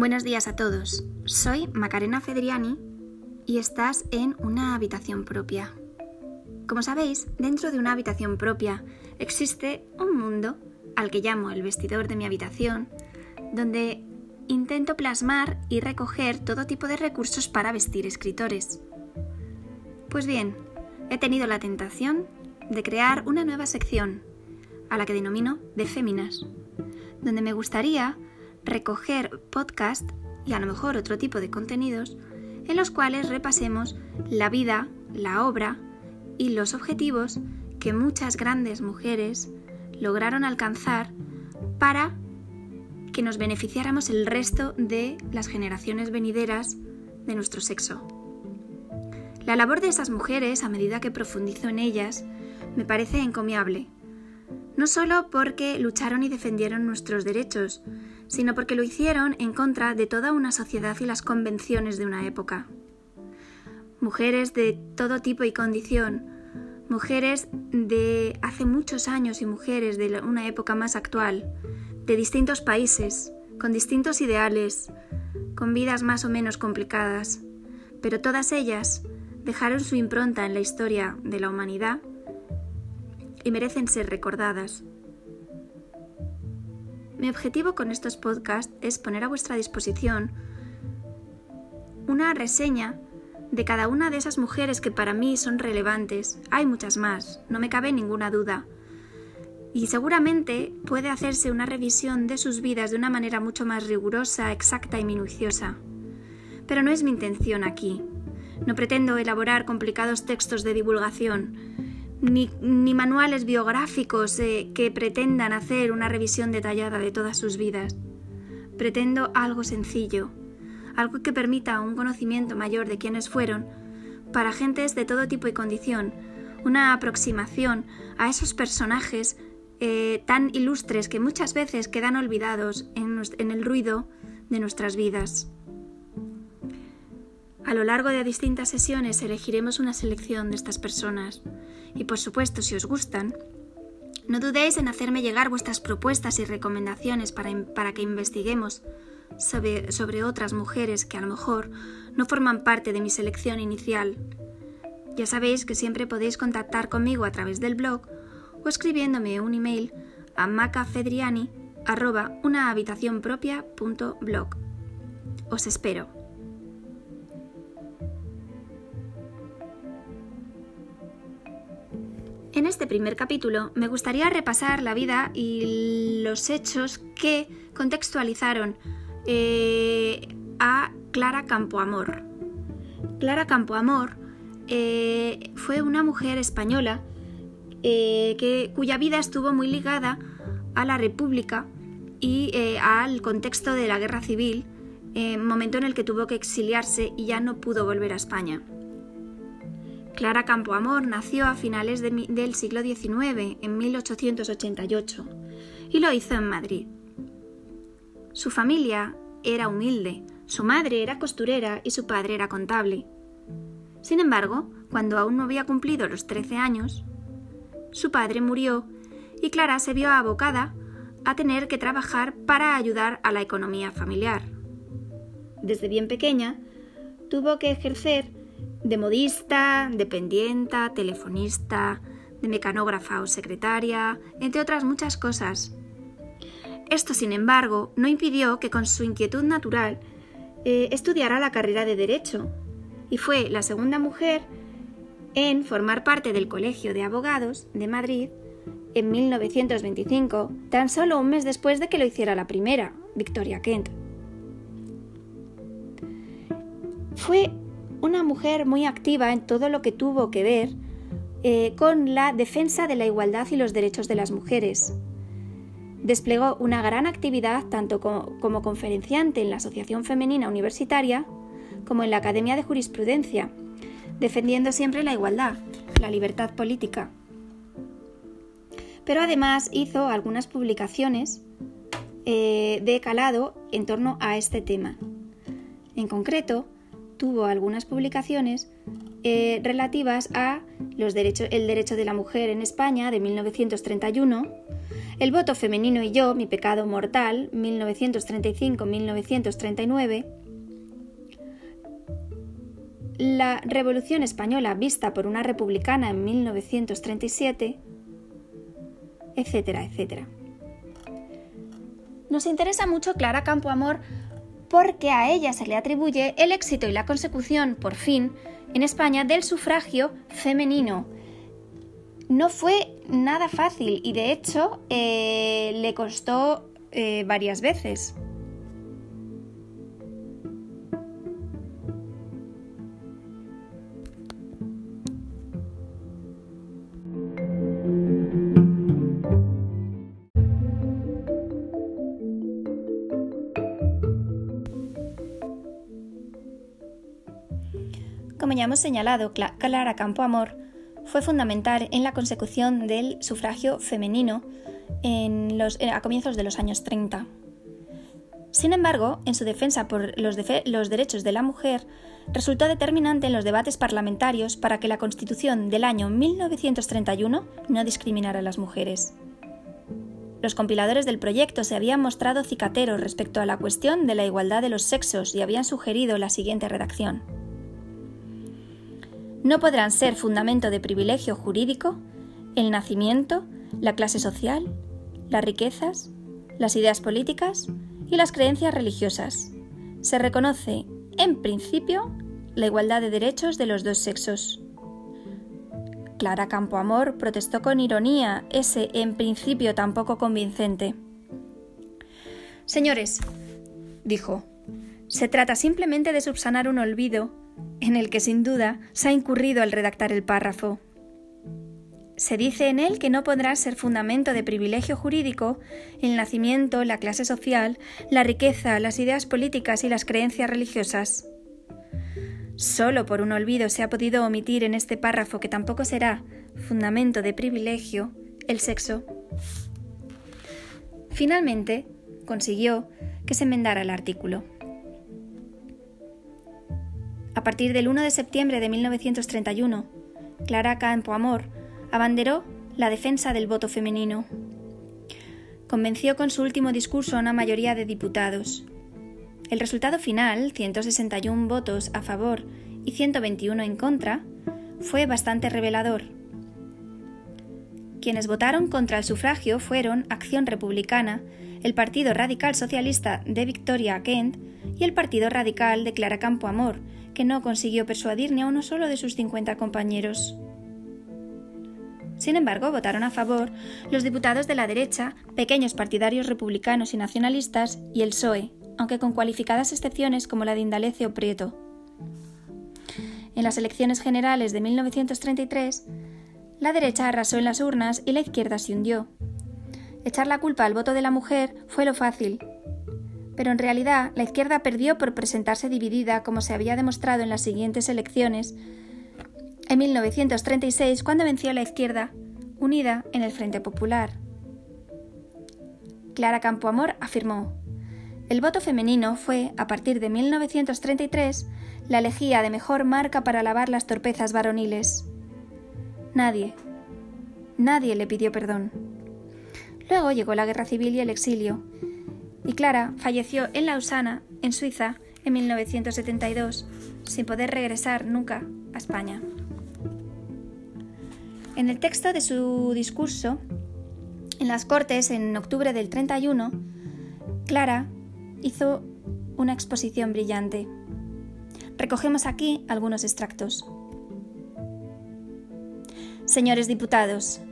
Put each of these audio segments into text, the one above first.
Buenos días a todos. Soy Macarena Fedriani y estás en una habitación propia. Como sabéis, dentro de una habitación propia existe un mundo al que llamo el vestidor de mi habitación, donde intento plasmar y recoger todo tipo de recursos para vestir escritores. Pues bien, he tenido la tentación de crear una nueva sección, a la que denomino de Féminas, donde me gustaría recoger podcast y a lo mejor otro tipo de contenidos en los cuales repasemos la vida, la obra y los objetivos que muchas grandes mujeres lograron alcanzar para que nos beneficiáramos el resto de las generaciones venideras de nuestro sexo. La labor de esas mujeres, a medida que profundizo en ellas, me parece encomiable, no solo porque lucharon y defendieron nuestros derechos, sino porque lo hicieron en contra de toda una sociedad y las convenciones de una época. Mujeres de todo tipo y condición, mujeres de hace muchos años y mujeres de una época más actual, de distintos países, con distintos ideales, con vidas más o menos complicadas, pero todas ellas dejaron su impronta en la historia de la humanidad y merecen ser recordadas. Mi objetivo con estos podcasts es poner a vuestra disposición una reseña de cada una de esas mujeres que para mí son relevantes. Hay muchas más, no me cabe ninguna duda. Y seguramente puede hacerse una revisión de sus vidas de una manera mucho más rigurosa, exacta y minuciosa. Pero no es mi intención aquí. No pretendo elaborar complicados textos de divulgación ni, manuales biográficos eh, que pretendan hacer una revisión detallada de todas sus vidas. Pretendo algo sencillo, algo que permita un conocimiento mayor de quiénes fueron, para gentes de todo tipo y condición, una aproximación a esos personajes eh, tan ilustres que muchas veces quedan olvidados en el ruido de nuestras vidas. A lo largo de distintas sesiones elegiremos una selección de estas personas y por supuesto si os gustan, no dudéis en hacerme llegar vuestras propuestas y recomendaciones para, para que investiguemos sobre, sobre otras mujeres que a lo mejor no forman parte de mi selección inicial. Ya sabéis que siempre podéis contactar conmigo a través del blog o escribiéndome un email a macafedriani.unahabitacionpropia.blog. Os espero. En este primer capítulo me gustaría repasar la vida y los hechos que contextualizaron eh, a Clara Campoamor. Clara Campoamor eh, fue una mujer española eh, que, cuya vida estuvo muy ligada a la República y al contexto de la Guerra Civil, momento en el que tuvo que exiliarse y ya no pudo volver a España. Clara Campoamor nació a finales del siglo XIX, en 1888, y lo hizo en Madrid. Su familia era humilde, su madre era costurera y su padre era contable. Sin embargo, cuando aún no había cumplido los 13 años, su padre murió y Clara se vio abocada a tener que trabajar para ayudar a la economía familiar. Desde bien pequeña, tuvo que ejercer de modista, dependienta, telefonista, de mecanógrafa o secretaria, entre otras muchas cosas. Esto, sin embargo, no impidió que con su inquietud natural eh, estudiara la carrera de Derecho, y fue la segunda mujer en formar parte del Colegio de Abogados de Madrid en 1925, tan solo un mes después de que lo hiciera la primera, Victoria Kent. Fue una mujer muy activa en todo lo que tuvo que ver eh, con la defensa de la igualdad y los derechos de las mujeres. Desplegó una gran actividad tanto como, conferenciante en la Asociación Femenina Universitaria como en la Academia de Jurisprudencia, defendiendo siempre la igualdad, la libertad política. Pero además hizo algunas publicaciones eh, de calado en torno a este tema. En concreto, tuvo algunas publicaciones eh, relativas a los derechos, el derecho de la mujer en España de 1931, El voto femenino y yo, mi pecado mortal, 1935-1939, la Revolución Española vista por una republicana en 1937, etcétera, etcétera. Nos interesa mucho Clara Campoamor porque a ella se le atribuye el éxito y la consecución, por fin, en España del sufragio femenino. No fue nada fácil y de hecho eh, le costó eh, varias veces. Hemos señalado, Clara Campoamor fue fundamental en la consecución del sufragio femenino a comienzos de los años 30. Sin embargo, en su defensa por los, los, derechos de la mujer, resultó determinante en los debates parlamentarios para que la Constitución del año 1931 no discriminara a las mujeres. Los compiladores del proyecto se habían mostrado cicateros respecto a la cuestión de la igualdad de los sexos y habían sugerido la siguiente redacción no podrán ser fundamento de privilegio jurídico el nacimiento, la clase social, las riquezas, las ideas políticas y las creencias religiosas. Se reconoce, en principio, la igualdad de derechos de los dos sexos. Clara Campoamor protestó con ironía ese en principio tan poco convincente. Señores, dijo, se trata simplemente de subsanar un olvido en el que sin duda se ha incurrido al redactar el párrafo. Se dice en él que no podrá ser fundamento de privilegio jurídico el nacimiento, la clase social, la riqueza, las ideas políticas y las creencias religiosas. Solo por un olvido se ha podido omitir en este párrafo que tampoco será fundamento de privilegio el sexo. Finalmente, consiguió que se enmendara el artículo. A partir del 1 de septiembre de 1931, Clara Campoamor abanderó la defensa del voto femenino. Convenció con su último discurso a una mayoría de diputados. El resultado final, 161 votos a favor y 121 en contra, fue bastante revelador. Quienes votaron contra el sufragio fueron Acción Republicana, el Partido Radical Socialista de Victoria Kent y el Partido Radical de Clara Campoamor, no consiguió persuadir ni a uno solo de sus 50 compañeros. Sin embargo, votaron a favor los diputados de la derecha, pequeños partidarios republicanos y nacionalistas, y el PSOE, aunque con cualificadas excepciones como la de Indalecio Prieto. En las elecciones generales de 1933, la derecha arrasó en las urnas y la izquierda se hundió. Echar la culpa al voto de la mujer fue lo fácil, pero en realidad la izquierda perdió por presentarse dividida, como se había demostrado en las siguientes elecciones, en 1936, cuando venció la izquierda, unida en el Frente Popular. Clara Campoamor afirmó, el voto femenino fue, a partir de 1933, la elegía de mejor marca para lavar las torpezas varoniles. Nadie, nadie le pidió perdón. Luego llegó la guerra civil y el exilio, y Clara falleció en Lausana, en Suiza, en 1972, sin poder regresar nunca a España. En el texto de su discurso, en las Cortes, en octubre del 31, Clara hizo una exposición brillante. Recogemos aquí algunos extractos. Señores diputados,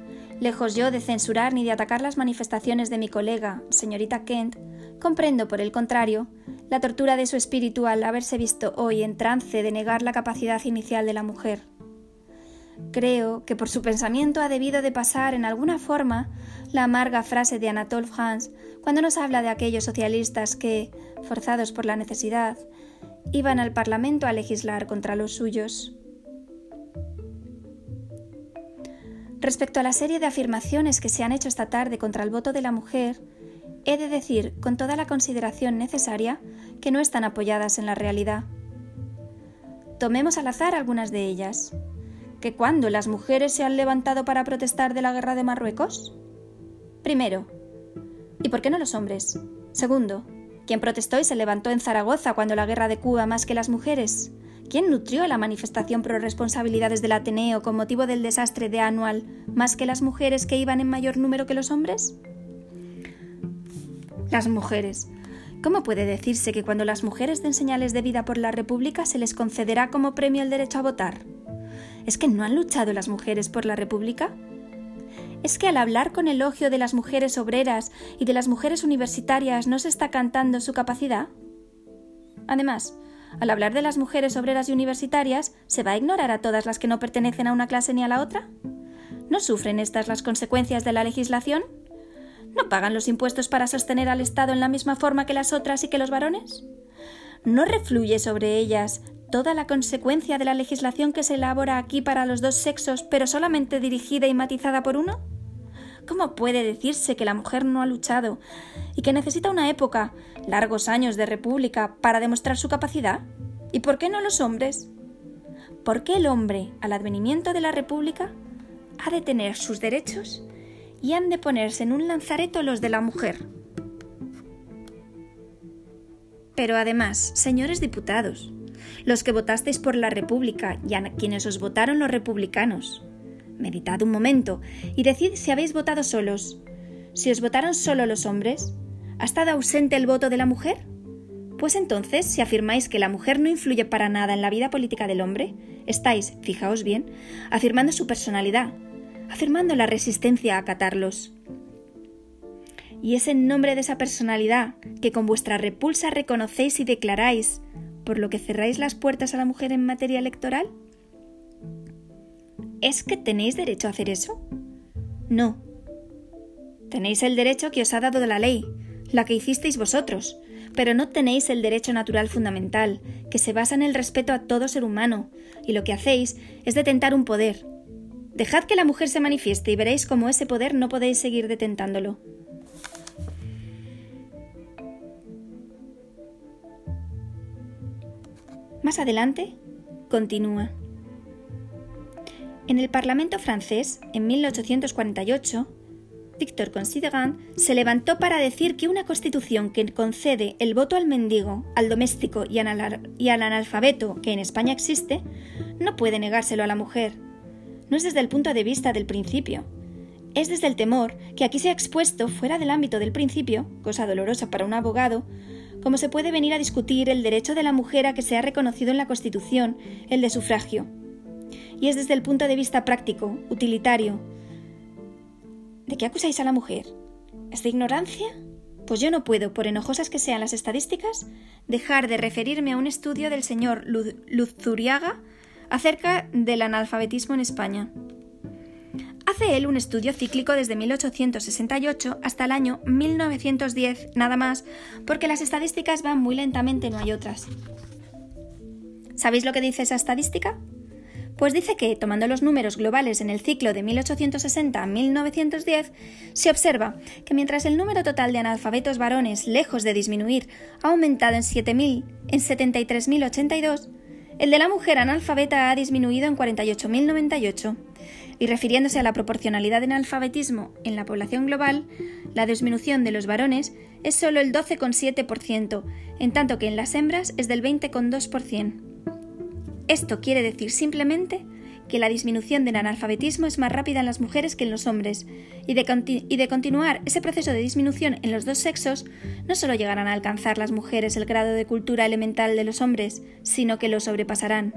lejos yo de censurar ni de atacar las manifestaciones de mi colega, señorita Kent, Comprendo, por el contrario, la tortura de su espíritu al haberse visto hoy en trance de negar la capacidad inicial de la mujer. Creo que por su pensamiento ha debido de pasar en alguna forma la amarga frase de Anatole France cuando nos habla de aquellos socialistas que, forzados por la necesidad, iban al Parlamento a legislar contra los suyos. Respecto a la serie de afirmaciones que se han hecho esta tarde contra el voto de la mujer, he de decir con toda la consideración necesaria que no están apoyadas en la realidad. Tomemos al azar algunas de ellas. ¿Que cuando las mujeres se han levantado para protestar de la guerra de Marruecos? Primero, ¿y por qué no los hombres? Segundo, ¿quién protestó y se levantó en Zaragoza cuando la guerra de Cuba más que las mujeres? ¿Quién nutrió la manifestación pro responsabilidades del Ateneo con motivo del desastre de Anual más que las mujeres que iban en mayor número que los hombres? Las mujeres. ¿Cómo puede decirse que cuando las mujeres den señales de vida por la República se les concederá como premio el derecho a votar? ¿Es que no han luchado las mujeres por la República? ¿Es que al hablar con elogio de las mujeres obreras y de las mujeres universitarias no se está cantando su capacidad? Además, al hablar de las mujeres obreras y universitarias, ¿se va a ignorar a todas las que no pertenecen a una clase ni a la otra? ¿No sufren estas las consecuencias de la legislación? ¿No pagan los impuestos para sostener al Estado en la misma forma que las otras y que los varones? ¿No refluye sobre ellas toda la consecuencia de la legislación que se elabora aquí para los dos sexos, pero solamente dirigida y matizada por uno? ¿Cómo puede decirse que la mujer no ha luchado y que necesita una época, largos años de república, para demostrar su capacidad? ¿Y por qué no los hombres? ¿Por qué el hombre, al advenimiento de la república, ha de tener sus derechos y han de ponerse en un lanzareto los de la mujer. Pero además, señores diputados, los que votasteis por la República y a quienes os votaron los republicanos, meditad un momento y decid si habéis votado solos. Si os votaron solo los hombres, ¿ha estado ausente el voto de la mujer? Pues entonces, si afirmáis que la mujer no influye para nada en la vida política del hombre, estáis, fijaos bien, afirmando su personalidad, afirmando la resistencia a acatarlos. Y es en nombre de esa personalidad que con vuestra repulsa reconocéis y declaráis, por lo que cerráis las puertas a la mujer en materia electoral. ¿Es que tenéis derecho a hacer eso? No. Tenéis el derecho que os ha dado la ley, la que hicisteis vosotros, pero no tenéis el derecho natural fundamental, que se basa en el respeto a todo ser humano, y lo que hacéis es detentar un poder, Dejad que la mujer se manifieste y veréis cómo ese poder no podéis seguir detentándolo. Más adelante, continúa. En el Parlamento francés, en 1848, Victor Considerant se levantó para decir que una constitución que concede el voto al mendigo, al doméstico y al analfabeto que en España existe, no puede negárselo a la mujer, no es desde el punto de vista del principio. Es desde el temor que aquí se ha expuesto fuera del ámbito del principio, cosa dolorosa para un abogado, como se puede venir a discutir el derecho de la mujer a que sea reconocido en la Constitución, el de sufragio. Y es desde el punto de vista práctico, utilitario. ¿De qué acusáis a la mujer? ¿Es de ignorancia? Pues yo no puedo, por enojosas que sean las estadísticas, dejar de referirme a un estudio del señor Luzuriaga acerca del analfabetismo en España. Hace él un estudio cíclico desde 1868 hasta el año 1910, nada más, porque las estadísticas van muy lentamente, no hay otras. ¿Sabéis lo que dice esa estadística? Pues dice que, tomando los números globales en el ciclo de 1860 a 1910, se observa que mientras el número total de analfabetos varones, lejos de disminuir, ha aumentado en 7.000 en 73.082, el de la mujer analfabeta ha disminuido en 48.098 y refiriéndose a la proporcionalidad de analfabetismo en la población global, la disminución de los varones es solo el 12,7%, en tanto que en las hembras es del 20,2%. Esto quiere decir simplemente que la disminución del analfabetismo es más rápida en las mujeres que en los hombres, y de, continuar ese proceso de disminución en los dos sexos, no solo llegarán a alcanzar las mujeres el grado de cultura elemental de los hombres, sino que lo sobrepasarán.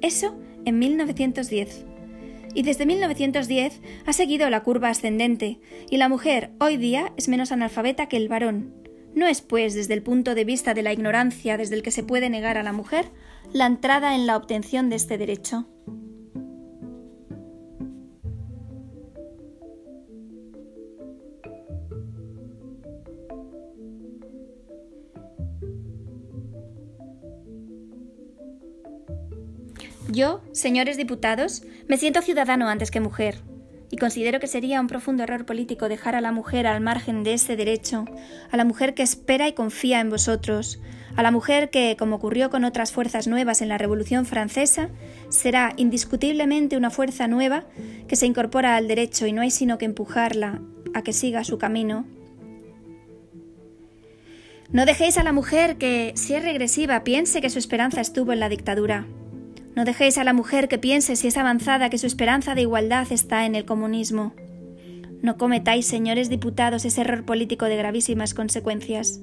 Eso en 1910. Y desde 1910 ha seguido la curva ascendente, y la mujer hoy día es menos analfabeta que el varón. No es, pues, desde el punto de vista de la ignorancia desde el que se puede negar a la mujer la entrada en la obtención de este derecho. Yo, señores diputados, me siento ciudadano antes que mujer, y considero que sería un profundo error político dejar a la mujer al margen de ese derecho, a la mujer que espera y confía en vosotros, a la mujer que, como ocurrió con otras fuerzas nuevas en la Revolución Francesa, será indiscutiblemente una fuerza nueva que se incorpora al derecho y no hay sino que empujarla a que siga su camino. No dejéis a la mujer que, si es regresiva, piense que su esperanza estuvo en la dictadura. No dejéis a la mujer que piense, si es avanzada, que su esperanza de igualdad está en el comunismo. No cometáis, señores diputados, ese error político de gravísimas consecuencias.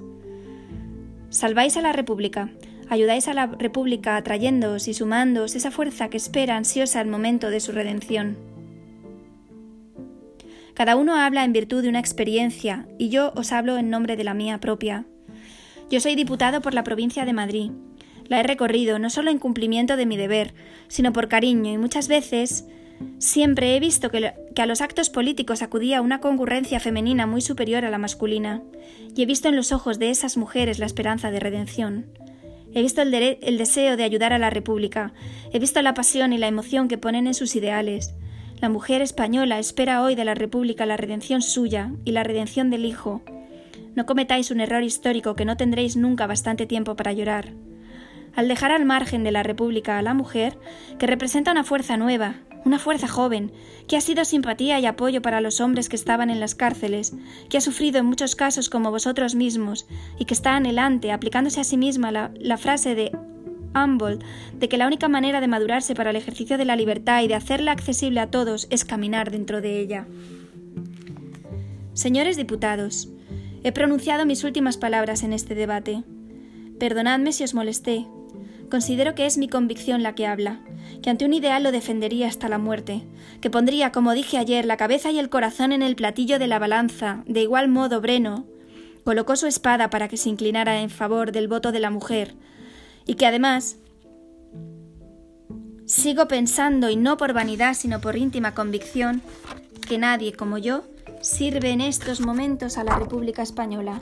Salváis a la República, ayudáis a la República atrayéndoos y sumándoos esa fuerza que espera ansiosa el momento de su redención. Cada uno habla en virtud de una experiencia, y yo os hablo en nombre de la mía propia. Yo soy diputado por la provincia de Madrid. La he recorrido no solo en cumplimiento de mi deber, sino por cariño y muchas veces Siempre he visto que, a los actos políticos acudía una concurrencia femenina muy superior a la masculina, y he visto en los ojos de esas mujeres la esperanza de redención. He visto el, deseo de ayudar a la República, he visto la pasión y la emoción que ponen en sus ideales. La mujer española espera hoy de la República la redención suya y la redención del Hijo. No cometáis un error histórico que no tendréis nunca bastante tiempo para llorar. Al dejar al margen de la República a la mujer, que representa una fuerza nueva, una fuerza joven, que ha sido simpatía y apoyo para los hombres que estaban en las cárceles, que ha sufrido en muchos casos como vosotros mismos, y que está anhelante, aplicándose a sí misma la, la frase de Humboldt, de que la única manera de madurarse para el ejercicio de la libertad y de hacerla accesible a todos es caminar dentro de ella. Señores diputados, he pronunciado mis últimas palabras en este debate. Perdonadme si os molesté, Considero que es mi convicción la que habla, que ante un ideal lo defendería hasta la muerte, que pondría, como dije ayer, la cabeza y el corazón en el platillo de la balanza. De igual modo, Breno colocó su espada para que se inclinara en favor del voto de la mujer, y que además sigo pensando, y no por vanidad, sino por íntima convicción, que nadie como yo sirve en estos momentos a la República Española.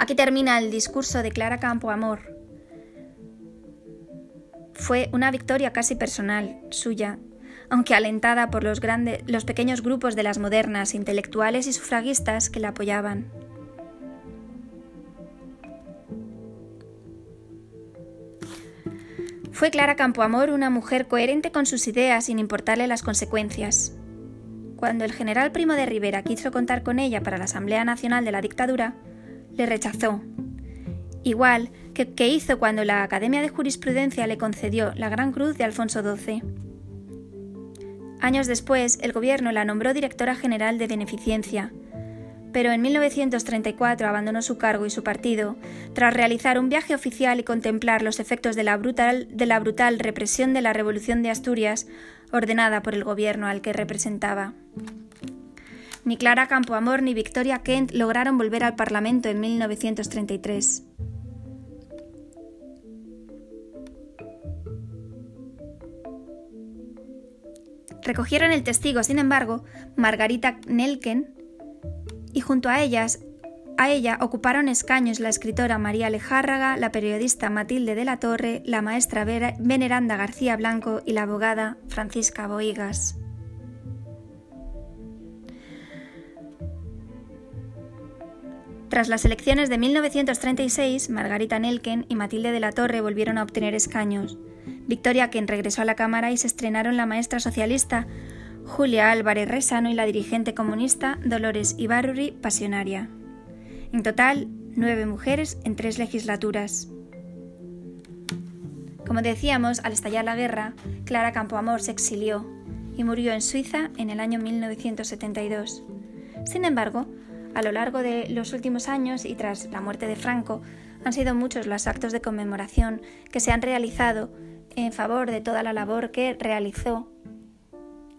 Aquí termina el discurso de Clara Campoamor. Fue una victoria casi personal suya, aunque alentada por los, grandes, los pequeños grupos de las modernas, intelectuales y sufragistas que la apoyaban. Fue Clara Campoamor una mujer coherente con sus ideas sin importarle las consecuencias. Cuando el general Primo de Rivera quiso contar con ella para la Asamblea Nacional de la Dictadura, le rechazó, igual que, hizo cuando la Academia de Jurisprudencia le concedió la Gran Cruz de Alfonso XII. Años después, el gobierno la nombró directora general de Beneficencia, pero en 1934 abandonó su cargo y su partido, tras realizar un viaje oficial y contemplar los efectos de la brutal, de la brutal represión de la Revolución de Asturias ordenada por el gobierno al que representaba. Ni Clara Campoamor ni Victoria Kent lograron volver al Parlamento en 1933. Recogieron el testigo, sin embargo, Margarita Nelken, y junto a ellas a ella ocuparon escaños la escritora María Lejárraga, la periodista Matilde de la Torre, la maestra Veneranda García Blanco y la abogada Francisca Boigas. Tras las elecciones de 1936, Margarita Nelken y Matilde de la Torre volvieron a obtener escaños. Victoria, quien regresó a la Cámara y se estrenaron la maestra socialista Julia Álvarez Resano y la dirigente comunista Dolores Ibarruri Pasionaria. En total, nueve mujeres en tres legislaturas. Como decíamos, al estallar la guerra, Clara Campoamor se exilió y murió en Suiza en el año 1972. Sin embargo, a lo largo de los últimos años y tras la muerte de Franco, han sido muchos los actos de conmemoración que se han realizado en favor de toda la labor que realizó,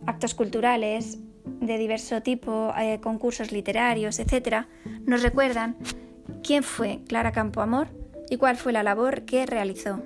actos culturales de diverso tipo, eh, concursos literarios, etc., nos recuerdan quién fue Clara Campoamor y cuál fue la labor que realizó.